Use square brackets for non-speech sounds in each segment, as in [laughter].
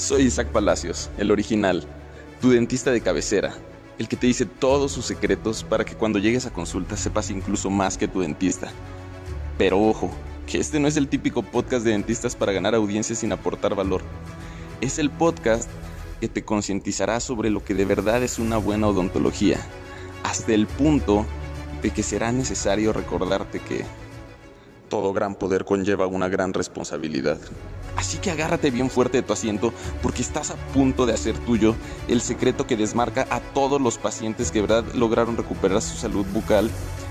Soy Isaac Palacios, el original, tu dentista de cabecera, el que te dice todos sus secretos para que cuando llegues a consulta sepas incluso más que tu dentista. Pero ojo, que este no es el típico podcast de dentistas para ganar audiencia sin aportar valor. Es el podcast que te concientizará sobre lo que de verdad es una buena odontología, hasta el punto de que será necesario recordarte que todo gran poder conlleva una gran responsabilidad. Así que agárrate bien fuerte de tu asiento porque estás a punto de hacer tuyo el secreto que desmarca a todos los pacientes que verdad lograron recuperar su salud bucal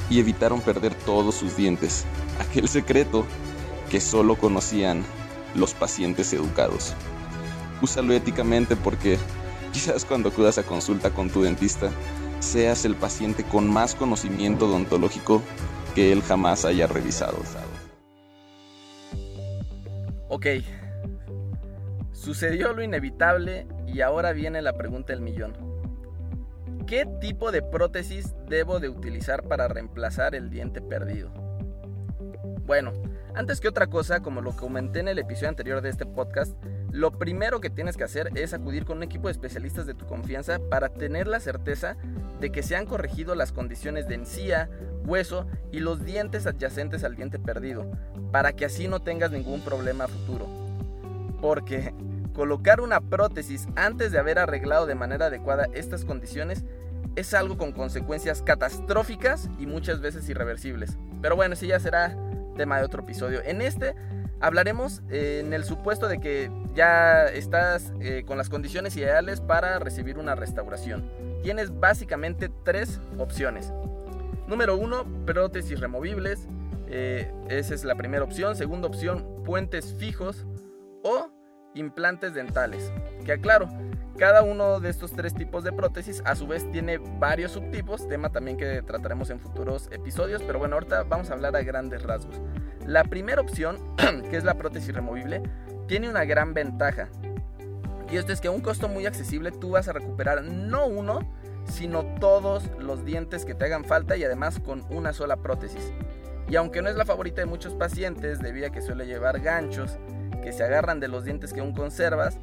y evitaron perder todos sus dientes. Aquel secreto que solo conocían los pacientes educados. Úsalo éticamente porque quizás cuando acudas a consulta con tu dentista seas el paciente con más conocimiento odontológico que él jamás haya revisado. Ok, sucedió lo inevitable y ahora viene la pregunta del millón. ¿Qué tipo de prótesis debo de utilizar para reemplazar el diente perdido? Bueno, antes que otra cosa, como lo comenté en el episodio anterior de este podcast, lo primero que tienes que hacer es acudir con un equipo de especialistas de tu confianza para tener la certeza de que se han corregido las condiciones de encía, hueso y los dientes adyacentes al diente perdido, para que así no tengas ningún problema futuro. Porque colocar una prótesis antes de haber arreglado de manera adecuada estas condiciones es algo con consecuencias catastróficas y muchas veces irreversibles. Pero bueno, ese ya será tema de otro episodio. En este hablaremos eh, en el supuesto de que ya estás eh, con las condiciones ideales para recibir una restauración. Tienes básicamente tres opciones. Número uno, prótesis removibles. Eh, esa es la primera opción. Segunda opción, puentes fijos o implantes dentales. Que aclaro, cada uno de estos tres tipos de prótesis a su vez tiene varios subtipos, tema también que trataremos en futuros episodios, pero bueno, ahorita vamos a hablar a grandes rasgos. La primera opción, [clears throat] que es la prótesis removible, tiene una gran ventaja. Y esto es que a un costo muy accesible tú vas a recuperar no uno, sino todos los dientes que te hagan falta y además con una sola prótesis. Y aunque no es la favorita de muchos pacientes, debido a que suele llevar ganchos que se agarran de los dientes que aún conservas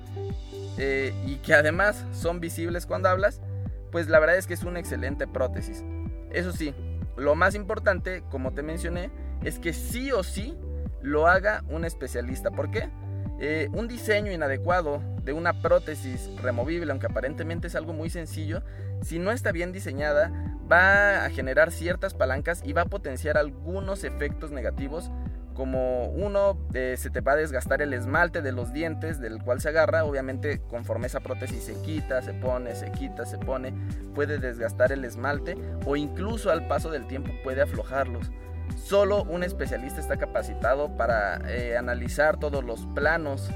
eh, y que además son visibles cuando hablas, pues la verdad es que es una excelente prótesis. Eso sí, lo más importante, como te mencioné, es que sí o sí lo haga un especialista. ¿Por qué? Eh, un diseño inadecuado de una prótesis removible, aunque aparentemente es algo muy sencillo, si no está bien diseñada, va a generar ciertas palancas y va a potenciar algunos efectos negativos como uno, eh, se te va a desgastar el esmalte de los dientes del cual se agarra, obviamente conforme esa prótesis se quita, se pone, se quita, se pone, puede desgastar el esmalte o incluso al paso del tiempo puede aflojarlos. Solo un especialista está capacitado para eh, analizar todos los planos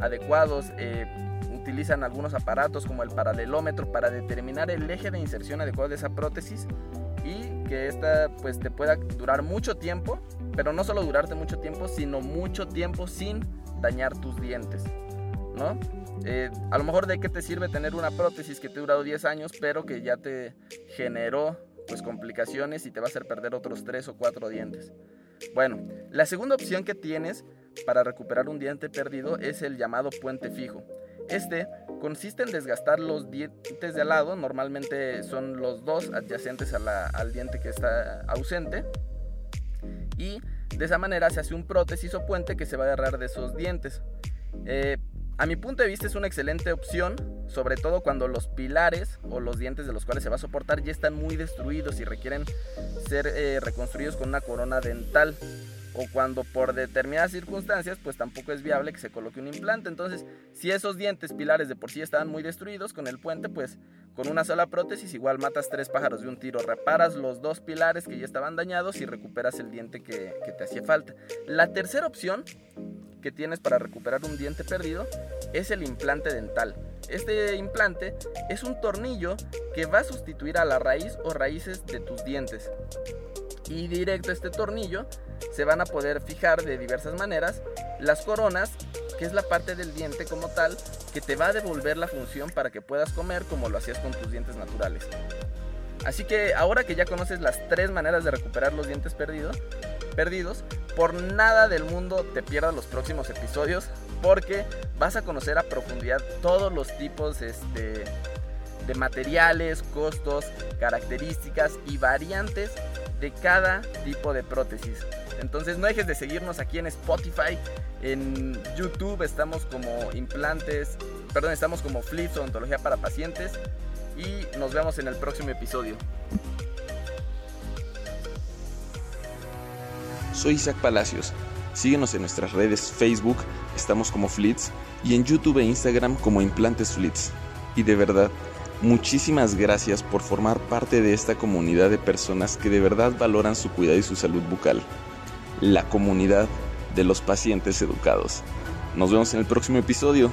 adecuados. Eh, utilizan algunos aparatos como el paralelómetro para determinar el eje de inserción adecuado de esa prótesis y que esta pues te pueda durar mucho tiempo, pero no solo durarte mucho tiempo, sino mucho tiempo sin dañar tus dientes, ¿no? Eh, a lo mejor de qué te sirve tener una prótesis que te ha durado 10 años, pero que ya te generó pues complicaciones y te va a hacer perder otros 3 o 4 dientes. Bueno, la segunda opción que tienes para recuperar un diente perdido es el llamado puente fijo. Este consiste en desgastar los dientes de al lado, normalmente son los dos adyacentes al diente que está ausente, y de esa manera se hace un prótesis o puente que se va a agarrar de esos dientes. Eh, a mi punto de vista es una excelente opción, sobre todo cuando los pilares o los dientes de los cuales se va a soportar ya están muy destruidos y requieren ser eh, reconstruidos con una corona dental o cuando por determinadas circunstancias pues tampoco es viable que se coloque un implante. Entonces, si esos dientes pilares de por sí estaban muy destruidos con el puente, pues con una sola prótesis igual matas tres pájaros de un tiro, reparas los dos pilares que ya estaban dañados y recuperas el diente que, que te hacía falta. La tercera opción que tienes para recuperar un diente perdido es el implante dental. Este implante es un tornillo que va a sustituir a la raíz o raíces de tus dientes y directo a este tornillo se van a poder fijar de diversas maneras las coronas, que es la parte del diente como tal, que te va a devolver la función para que puedas comer como lo hacías con tus dientes naturales. Así que ahora que ya conoces las tres maneras de recuperar los dientes perdidos, perdidos, por nada del mundo te pierdas los próximos episodios porque vas a conocer a profundidad todos los tipos este, de materiales, costos, características y variantes de cada tipo de prótesis. Entonces no dejes de seguirnos aquí en Spotify, en YouTube estamos como implantes, perdón, estamos como Flips odontología para pacientes y nos vemos en el próximo episodio. Soy Isaac Palacios. Síguenos en nuestras redes Facebook, estamos como Flits, y en YouTube e Instagram como Implantes Flits. Y de verdad, muchísimas gracias por formar parte de esta comunidad de personas que de verdad valoran su cuidado y su salud bucal. La comunidad de los pacientes educados. Nos vemos en el próximo episodio.